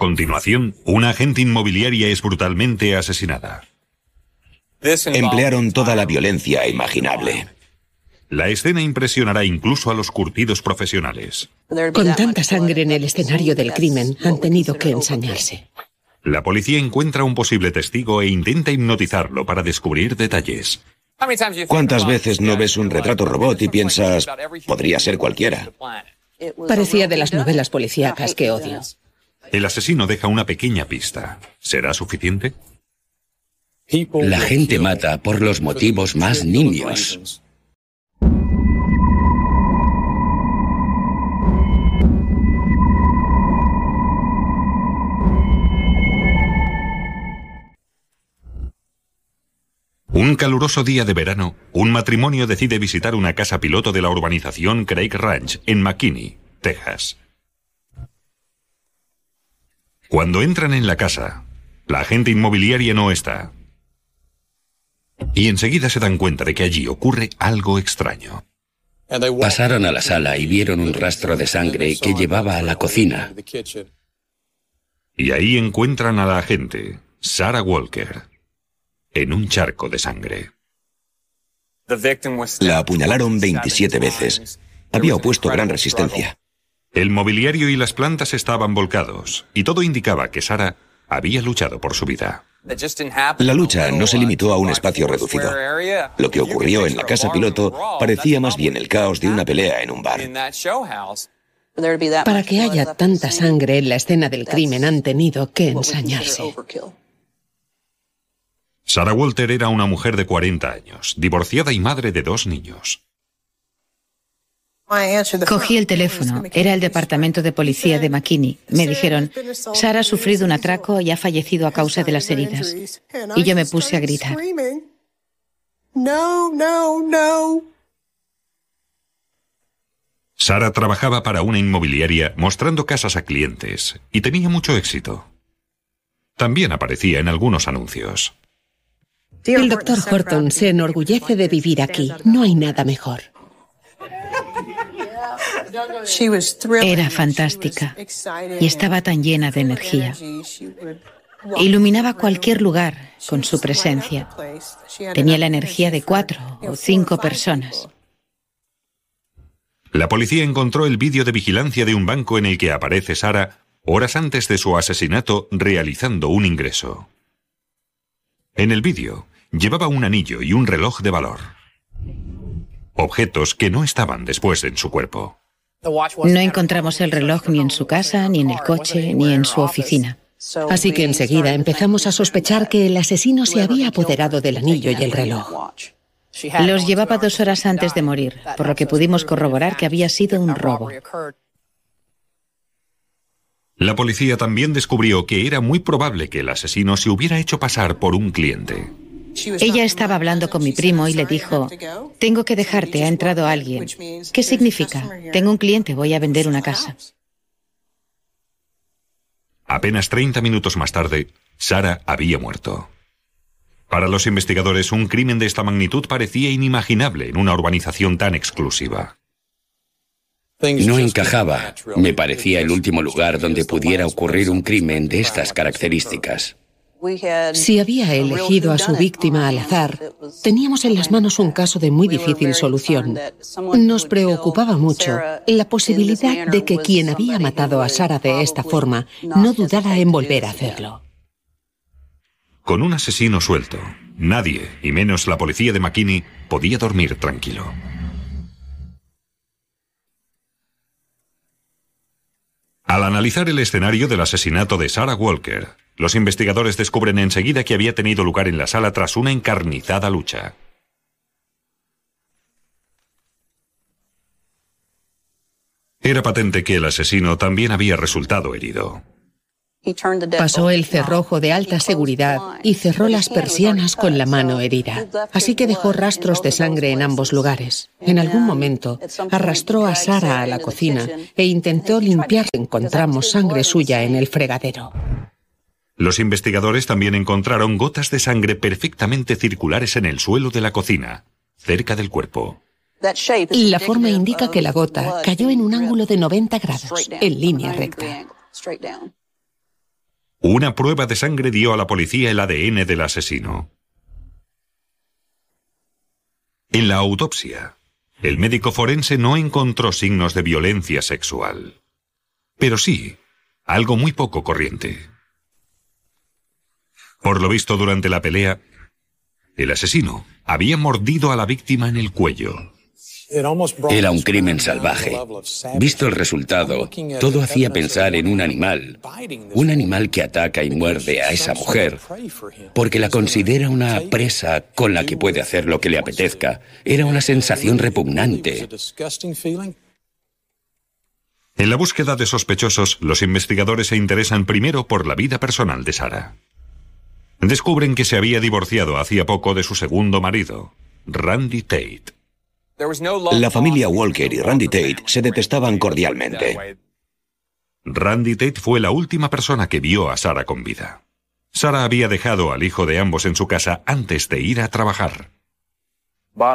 continuación, una agente inmobiliaria es brutalmente asesinada. Emplearon toda la violencia imaginable. La escena impresionará incluso a los curtidos profesionales. Con tanta sangre en el escenario del crimen, han tenido que ensañarse. La policía encuentra un posible testigo e intenta hipnotizarlo para descubrir detalles. ¿Cuántas veces no ves un retrato robot y piensas, podría ser cualquiera? Parecía de las novelas policíacas que odio. El asesino deja una pequeña pista. ¿Será suficiente? La gente mata por los motivos más nimios. Un caluroso día de verano, un matrimonio decide visitar una casa piloto de la urbanización Craig Ranch, en McKinney, Texas. Cuando entran en la casa, la agente inmobiliaria no está. Y enseguida se dan cuenta de que allí ocurre algo extraño. Pasaron a la sala y vieron un rastro de sangre que llevaba a la cocina. Y ahí encuentran a la agente, Sarah Walker, en un charco de sangre. La apuñalaron 27 veces. Había opuesto gran resistencia. El mobiliario y las plantas estaban volcados, y todo indicaba que Sara había luchado por su vida. La lucha no se limitó a un espacio reducido. Lo que ocurrió en la casa piloto parecía más bien el caos de una pelea en un bar. Para que haya tanta sangre en la escena del crimen han tenido que ensañarse. Sarah Walter era una mujer de 40 años, divorciada y madre de dos niños. Cogí el teléfono. Era el departamento de policía de McKinney. Me dijeron, Sara ha sufrido un atraco y ha fallecido a causa de las heridas. Y yo me puse a gritar. No, no, no. Sara trabajaba para una inmobiliaria mostrando casas a clientes y tenía mucho éxito. También aparecía en algunos anuncios. El doctor Horton se enorgullece de vivir aquí. No hay nada mejor. Era fantástica y estaba tan llena de energía. Iluminaba cualquier lugar con su presencia. Tenía la energía de cuatro o cinco personas. La policía encontró el vídeo de vigilancia de un banco en el que aparece Sara horas antes de su asesinato realizando un ingreso. En el vídeo llevaba un anillo y un reloj de valor. Objetos que no estaban después en su cuerpo. No encontramos el reloj ni en su casa, ni en el coche, ni en su oficina. Así que enseguida empezamos a sospechar que el asesino se había apoderado del anillo y el reloj. Los llevaba dos horas antes de morir, por lo que pudimos corroborar que había sido un robo. La policía también descubrió que era muy probable que el asesino se hubiera hecho pasar por un cliente. Ella estaba hablando con mi primo y le dijo, tengo que dejarte, ha entrado alguien. ¿Qué significa? Tengo un cliente, voy a vender una casa. Apenas 30 minutos más tarde, Sara había muerto. Para los investigadores, un crimen de esta magnitud parecía inimaginable en una urbanización tan exclusiva. No encajaba. Me parecía el último lugar donde pudiera ocurrir un crimen de estas características. Si había elegido a su víctima al azar, teníamos en las manos un caso de muy difícil solución. Nos preocupaba mucho la posibilidad de que quien había matado a Sara de esta forma no dudara en volver a hacerlo. Con un asesino suelto, nadie, y menos la policía de McKinney, podía dormir tranquilo. Al analizar el escenario del asesinato de Sarah Walker, los investigadores descubren enseguida que había tenido lugar en la sala tras una encarnizada lucha. Era patente que el asesino también había resultado herido. Pasó el cerrojo de alta seguridad y cerró las persianas con la mano herida. Así que dejó rastros de sangre en ambos lugares. En algún momento arrastró a Sara a la cocina e intentó limpiar. Encontramos sangre suya en el fregadero. Los investigadores también encontraron gotas de sangre perfectamente circulares en el suelo de la cocina, cerca del cuerpo. La forma indica que la gota cayó en un ángulo de 90 grados, en línea recta. Una prueba de sangre dio a la policía el ADN del asesino. En la autopsia, el médico forense no encontró signos de violencia sexual, pero sí algo muy poco corriente. Por lo visto durante la pelea, el asesino había mordido a la víctima en el cuello. Era un crimen salvaje. Visto el resultado, todo hacía pensar en un animal, un animal que ataca y muerde a esa mujer, porque la considera una presa con la que puede hacer lo que le apetezca. Era una sensación repugnante. En la búsqueda de sospechosos, los investigadores se interesan primero por la vida personal de Sara. Descubren que se había divorciado hacía poco de su segundo marido, Randy Tate. La familia Walker y Randy Tate se detestaban cordialmente. Randy Tate fue la última persona que vio a Sara con vida. Sara había dejado al hijo de ambos en su casa antes de ir a trabajar.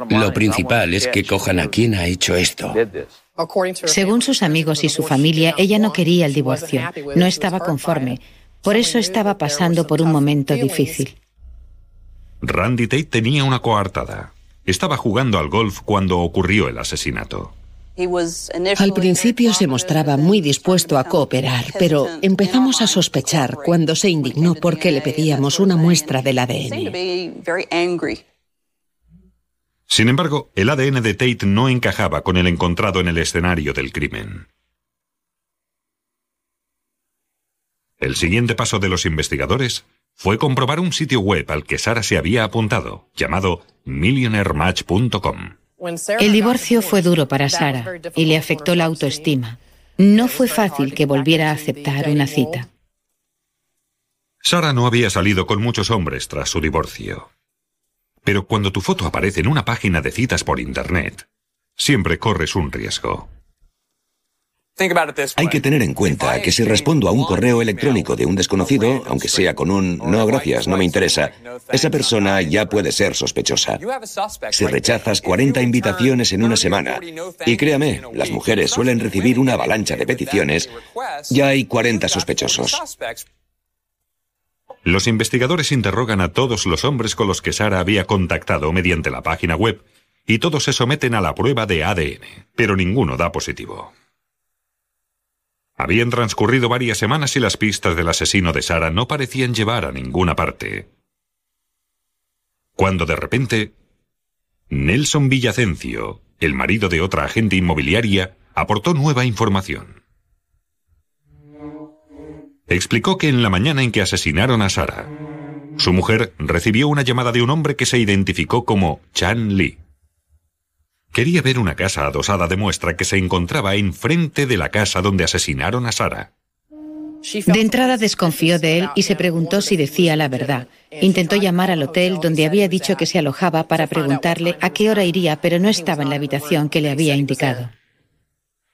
Lo principal es que cojan a quien ha hecho esto. Según sus amigos y su familia, ella no quería el divorcio, no estaba conforme, por eso estaba pasando por un momento difícil. Randy Tate tenía una coartada. Estaba jugando al golf cuando ocurrió el asesinato. Al principio se mostraba muy dispuesto a cooperar, pero empezamos a sospechar cuando se indignó porque le pedíamos una muestra del ADN. Sin embargo, el ADN de Tate no encajaba con el encontrado en el escenario del crimen. El siguiente paso de los investigadores fue comprobar un sitio web al que Sara se había apuntado, llamado millionairematch.com. El divorcio fue duro para Sara y le afectó la autoestima. No fue fácil que volviera a aceptar una cita. Sara no había salido con muchos hombres tras su divorcio. Pero cuando tu foto aparece en una página de citas por Internet, siempre corres un riesgo. Hay que tener en cuenta que si respondo a un correo electrónico de un desconocido, aunque sea con un no gracias, no me interesa, esa persona ya puede ser sospechosa. Si rechazas 40 invitaciones en una semana, y créame, las mujeres suelen recibir una avalancha de peticiones, ya hay 40 sospechosos. Los investigadores interrogan a todos los hombres con los que Sara había contactado mediante la página web, y todos se someten a la prueba de ADN, pero ninguno da positivo. Habían transcurrido varias semanas y las pistas del asesino de Sara no parecían llevar a ninguna parte. Cuando de repente, Nelson Villacencio, el marido de otra agente inmobiliaria, aportó nueva información. Explicó que en la mañana en que asesinaron a Sara, su mujer recibió una llamada de un hombre que se identificó como Chan Lee. Quería ver una casa adosada de muestra que se encontraba enfrente de la casa donde asesinaron a Sara. De entrada desconfió de él y se preguntó si decía la verdad. Intentó llamar al hotel donde había dicho que se alojaba para preguntarle a qué hora iría, pero no estaba en la habitación que le había indicado.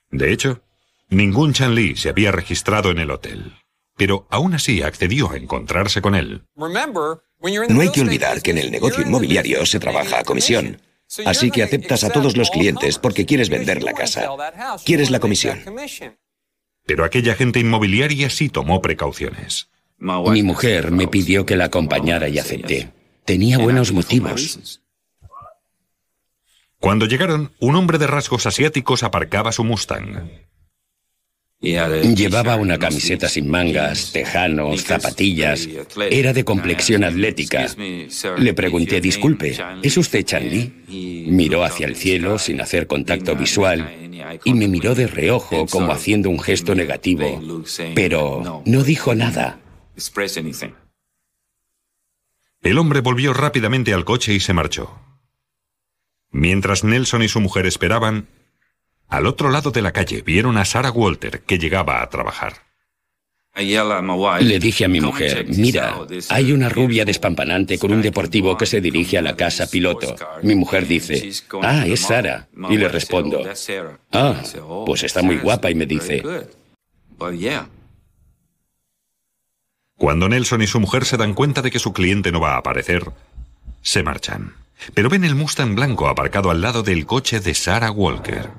De hecho, ningún Chan Li se había registrado en el hotel, pero aún así accedió a encontrarse con él. No hay que olvidar que en el negocio inmobiliario se trabaja a comisión. Así que aceptas a todos los clientes porque quieres vender la casa. Quieres la comisión. Pero aquella gente inmobiliaria sí tomó precauciones. Mi mujer me pidió que la acompañara y acepté. Tenía buenos motivos. Cuando llegaron, un hombre de rasgos asiáticos aparcaba su Mustang. Llevaba una camiseta sin mangas, tejanos, zapatillas. Era de complexión atlética. Le pregunté, disculpe, ¿es usted Li? Miró hacia el cielo sin hacer contacto visual y me miró de reojo como haciendo un gesto negativo, pero no dijo nada. El hombre volvió rápidamente al coche y se marchó. Mientras Nelson y su mujer esperaban, al otro lado de la calle vieron a Sarah Walter que llegaba a trabajar. Le dije a mi mujer, mira, hay una rubia despampanante con un deportivo que se dirige a la casa piloto. Mi mujer dice, ah, es Sara. Y le respondo, ah, pues está muy guapa y me dice, cuando Nelson y su mujer se dan cuenta de que su cliente no va a aparecer, se marchan. Pero ven el Mustang blanco aparcado al lado del coche de Sarah Walker.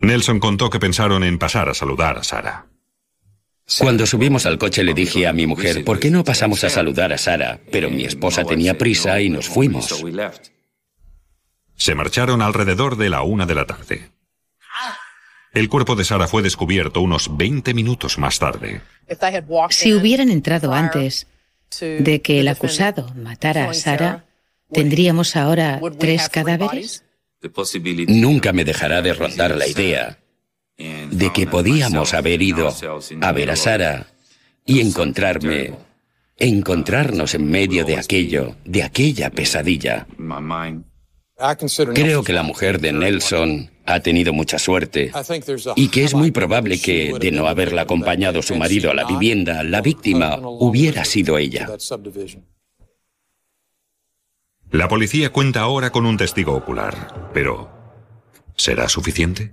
Nelson contó que pensaron en pasar a saludar a Sara. Cuando subimos al coche le dije a mi mujer, ¿por qué no pasamos a saludar a Sara? Pero mi esposa tenía prisa y nos fuimos. Se marcharon alrededor de la una de la tarde. El cuerpo de Sara fue descubierto unos 20 minutos más tarde. Si hubieran entrado antes de que el acusado matara a Sara, ¿tendríamos ahora tres cadáveres? Nunca me dejará de rondar la idea de que podíamos haber ido a ver a Sara y encontrarme, encontrarnos en medio de aquello, de aquella pesadilla. Creo que la mujer de Nelson ha tenido mucha suerte y que es muy probable que, de no haberla acompañado su marido a la vivienda, la víctima hubiera sido ella. La policía cuenta ahora con un testigo ocular, pero ¿será suficiente?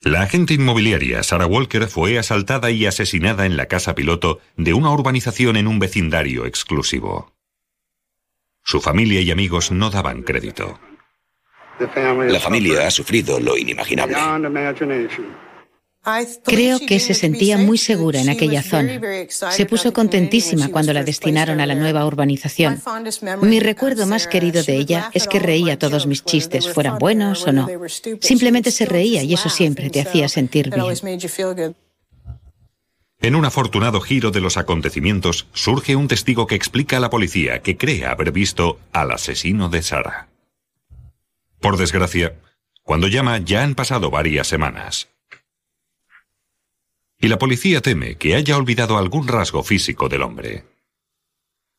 La agente inmobiliaria Sarah Walker fue asaltada y asesinada en la casa piloto de una urbanización en un vecindario exclusivo. Su familia y amigos no daban crédito. La familia ha sufrido lo inimaginable. Creo que se sentía muy segura en aquella zona. Se puso contentísima cuando la destinaron a la nueva urbanización. Mi recuerdo más querido de ella es que reía todos mis chistes, fueran buenos o no. Simplemente se reía y eso siempre te hacía sentir bien. En un afortunado giro de los acontecimientos, surge un testigo que explica a la policía que cree haber visto al asesino de Sara. Por desgracia, cuando llama ya han pasado varias semanas y la policía teme que haya olvidado algún rasgo físico del hombre.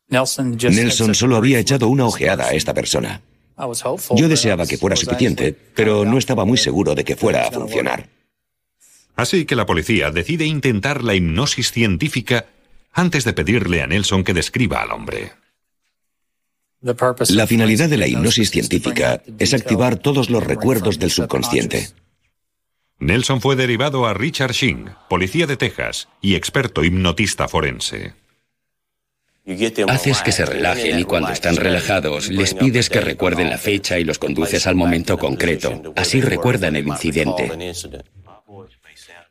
Nelson solo había echado una ojeada a esta persona. Yo deseaba que fuera suficiente, pero no estaba muy seguro de que fuera a funcionar. Así que la policía decide intentar la hipnosis científica antes de pedirle a Nelson que describa al hombre. La finalidad de la hipnosis científica es activar todos los recuerdos del subconsciente. Nelson fue derivado a Richard Shing, policía de Texas y experto hipnotista forense. Haces que se relajen y cuando están relajados les pides que recuerden la fecha y los conduces al momento concreto. Así recuerdan el incidente.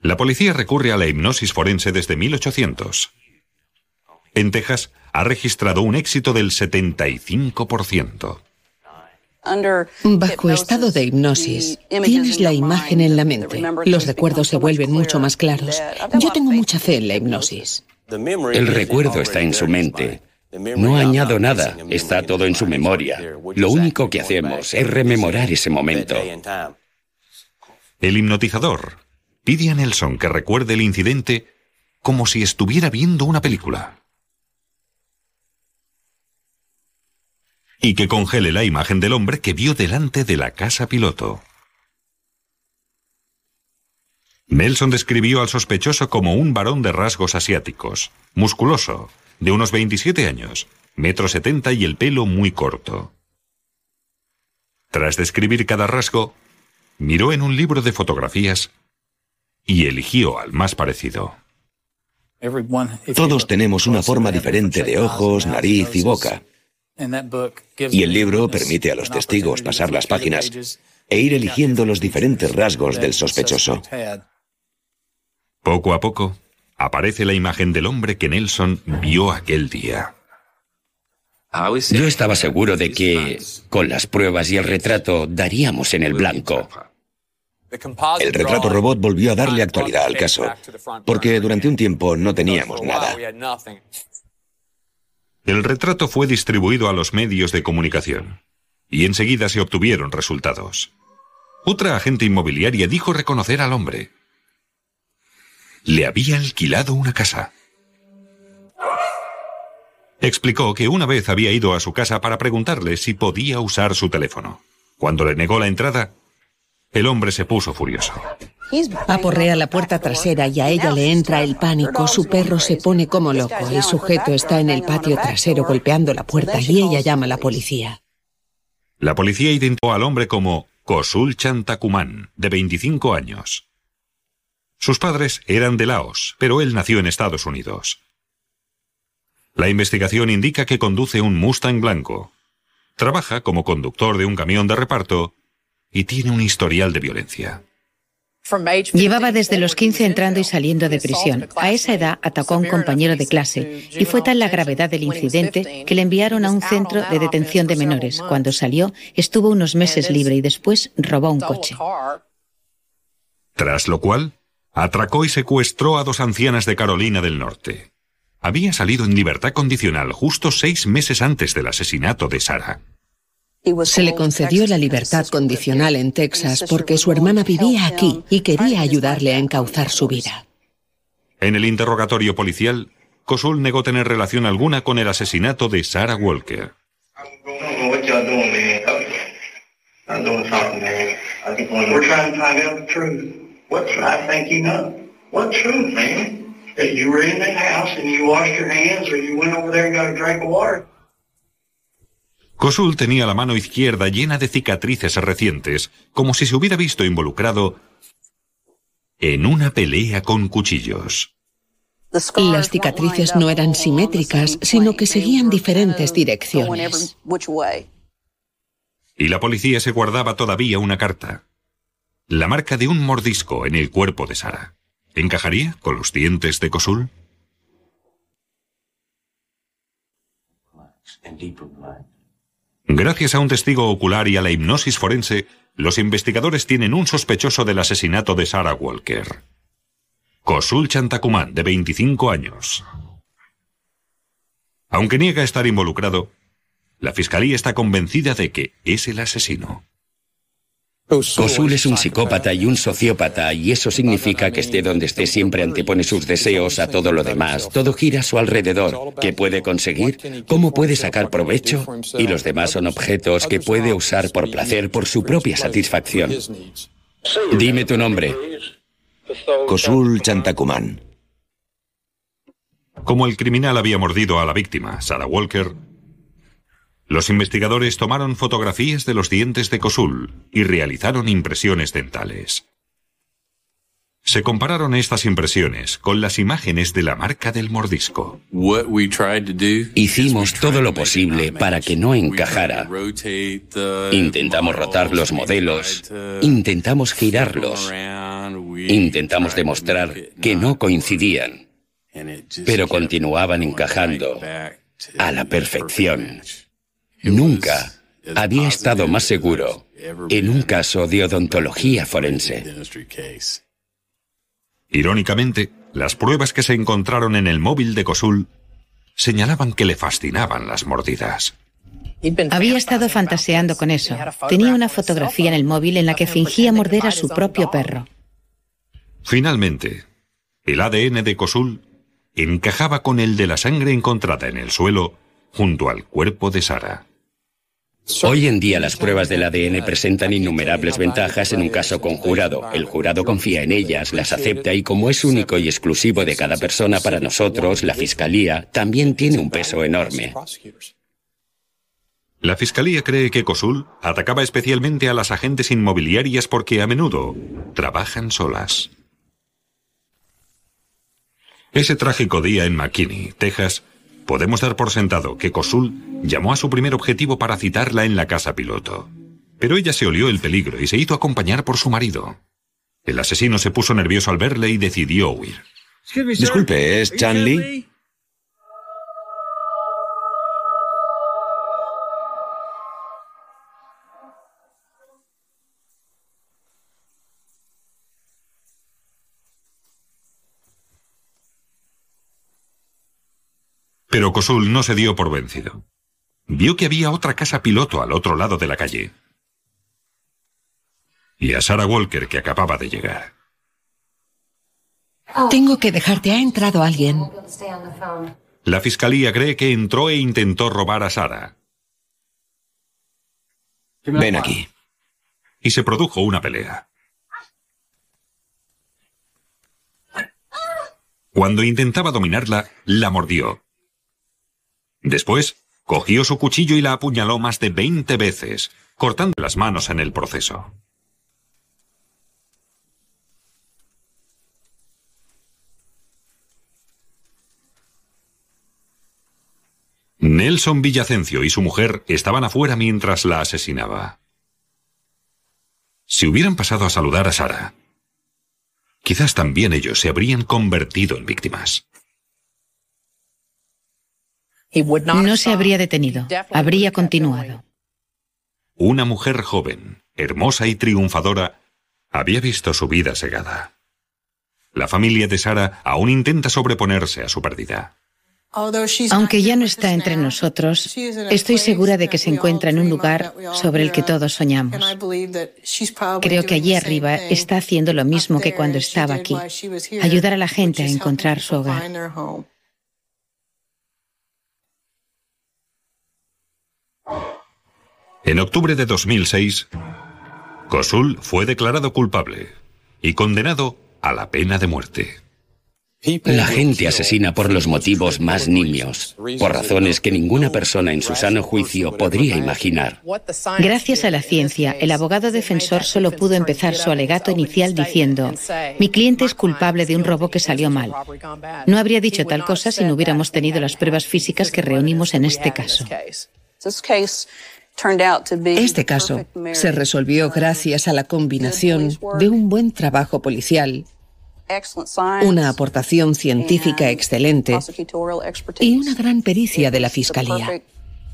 La policía recurre a la hipnosis forense desde 1800. En Texas ha registrado un éxito del 75%. Bajo estado de hipnosis, tienes la imagen en la mente. Los recuerdos se vuelven mucho más claros. Yo tengo mucha fe en la hipnosis. El recuerdo está en su mente. No añado nada, está todo en su memoria. Lo único que hacemos es rememorar ese momento. El hipnotizador pide a Nelson que recuerde el incidente como si estuviera viendo una película. Y que congele la imagen del hombre que vio delante de la casa piloto. Nelson describió al sospechoso como un varón de rasgos asiáticos, musculoso, de unos 27 años, metro setenta y el pelo muy corto. Tras describir cada rasgo, miró en un libro de fotografías y eligió al más parecido. Todos tenemos una forma diferente de ojos, nariz y boca. Y el libro permite a los testigos pasar las páginas e ir eligiendo los diferentes rasgos del sospechoso. Poco a poco, aparece la imagen del hombre que Nelson vio aquel día. Yo estaba seguro de que, con las pruebas y el retrato, daríamos en el blanco. El retrato robot volvió a darle actualidad al caso, porque durante un tiempo no teníamos nada. El retrato fue distribuido a los medios de comunicación y enseguida se obtuvieron resultados. Otra agente inmobiliaria dijo reconocer al hombre. Le había alquilado una casa. Explicó que una vez había ido a su casa para preguntarle si podía usar su teléfono. Cuando le negó la entrada, el hombre se puso furioso. Aporrea la puerta trasera y a ella le entra el pánico. Su perro se pone como loco. El sujeto está en el patio trasero golpeando la puerta y ella llama a la policía. La policía identificó al hombre como Kosul Chantakuman, de 25 años. Sus padres eran de Laos, pero él nació en Estados Unidos. La investigación indica que conduce un Mustang blanco. Trabaja como conductor de un camión de reparto y tiene un historial de violencia. Llevaba desde los 15 entrando y saliendo de prisión. A esa edad atacó a un compañero de clase y fue tal la gravedad del incidente que le enviaron a un centro de detención de menores. Cuando salió, estuvo unos meses libre y después robó un coche. Tras lo cual, atracó y secuestró a dos ancianas de Carolina del Norte. Había salido en libertad condicional justo seis meses antes del asesinato de Sara. Se le concedió la libertad condicional en Texas porque su hermana vivía aquí y quería ayudarle a encauzar su vida. En el interrogatorio policial, Cosul negó tener relación alguna con el asesinato de Sarah Walker. Cosul tenía la mano izquierda llena de cicatrices recientes, como si se hubiera visto involucrado en una pelea con cuchillos. Las cicatrices no eran simétricas, sino que seguían diferentes direcciones. Y la policía se guardaba todavía una carta. La marca de un mordisco en el cuerpo de Sara. ¿Encajaría con los dientes de Cosul? Gracias a un testigo ocular y a la hipnosis forense, los investigadores tienen un sospechoso del asesinato de Sarah Walker. Kosul Chantakumán, de 25 años. Aunque niega estar involucrado, la fiscalía está convencida de que es el asesino. Kosul es un psicópata y un sociópata, y eso significa que esté donde esté siempre antepone sus deseos a todo lo demás. Todo gira a su alrededor. ¿Qué puede conseguir? ¿Cómo puede sacar provecho? Y los demás son objetos que puede usar por placer, por su propia satisfacción. Dime tu nombre. Kosul Chantakumán. Como el criminal había mordido a la víctima, Sarah Walker, los investigadores tomaron fotografías de los dientes de Cosul y realizaron impresiones dentales. Se compararon estas impresiones con las imágenes de la marca del mordisco. Hicimos todo lo posible para que no encajara. Intentamos rotar los modelos, intentamos girarlos, intentamos demostrar que no coincidían, pero continuaban encajando a la perfección. Nunca había estado más seguro en un caso de odontología forense. Irónicamente, las pruebas que se encontraron en el móvil de Cosul señalaban que le fascinaban las mordidas. Había estado fantaseando con eso. Tenía una fotografía en el móvil en la que fingía morder a su propio perro. Finalmente, el ADN de Cosul encajaba con el de la sangre encontrada en el suelo junto al cuerpo de Sara. Hoy en día las pruebas del ADN presentan innumerables ventajas en un caso conjurado. El jurado confía en ellas, las acepta y como es único y exclusivo de cada persona para nosotros, la Fiscalía también tiene un peso enorme. La Fiscalía cree que Cosul atacaba especialmente a las agentes inmobiliarias porque a menudo trabajan solas. Ese trágico día en McKinney, Texas, podemos dar por sentado que Cosul llamó a su primer objetivo para citarla en la casa piloto. Pero ella se olió el peligro y se hizo acompañar por su marido. El asesino se puso nervioso al verle y decidió huir. Disculpe, ¿es Chan Lee? Pero Kosul no se dio por vencido. Vio que había otra casa piloto al otro lado de la calle. Y a Sarah Walker que acababa de llegar. Tengo que dejarte. Ha entrado alguien. La fiscalía cree que entró e intentó robar a Sara. Ven aquí. Y se produjo una pelea. Cuando intentaba dominarla, la mordió. Después, cogió su cuchillo y la apuñaló más de 20 veces, cortando las manos en el proceso. Nelson Villacencio y su mujer estaban afuera mientras la asesinaba. Si hubieran pasado a saludar a Sara, quizás también ellos se habrían convertido en víctimas. No se habría detenido, habría continuado. Una mujer joven, hermosa y triunfadora, había visto su vida segada. La familia de Sara aún intenta sobreponerse a su pérdida. Aunque ya no está entre nosotros, estoy segura de que se encuentra en un lugar sobre el que todos soñamos. Creo que allí arriba está haciendo lo mismo que cuando estaba aquí, ayudar a la gente a encontrar su hogar. En octubre de 2006, Kosul fue declarado culpable y condenado a la pena de muerte. La gente asesina por los motivos más nimios, por razones que ninguna persona en su sano juicio podría imaginar. Gracias a la ciencia, el abogado defensor solo pudo empezar su alegato inicial diciendo, mi cliente es culpable de un robo que salió mal. No habría dicho tal cosa si no hubiéramos tenido las pruebas físicas que reunimos en este caso. Este caso se resolvió gracias a la combinación de un buen trabajo policial, una aportación científica excelente y una gran pericia de la Fiscalía.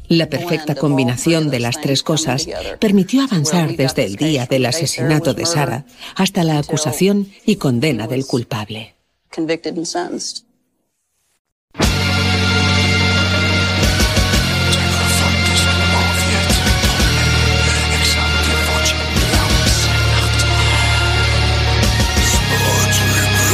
La perfecta combinación de las tres cosas permitió avanzar desde el día del asesinato de Sara hasta la acusación y condena del culpable.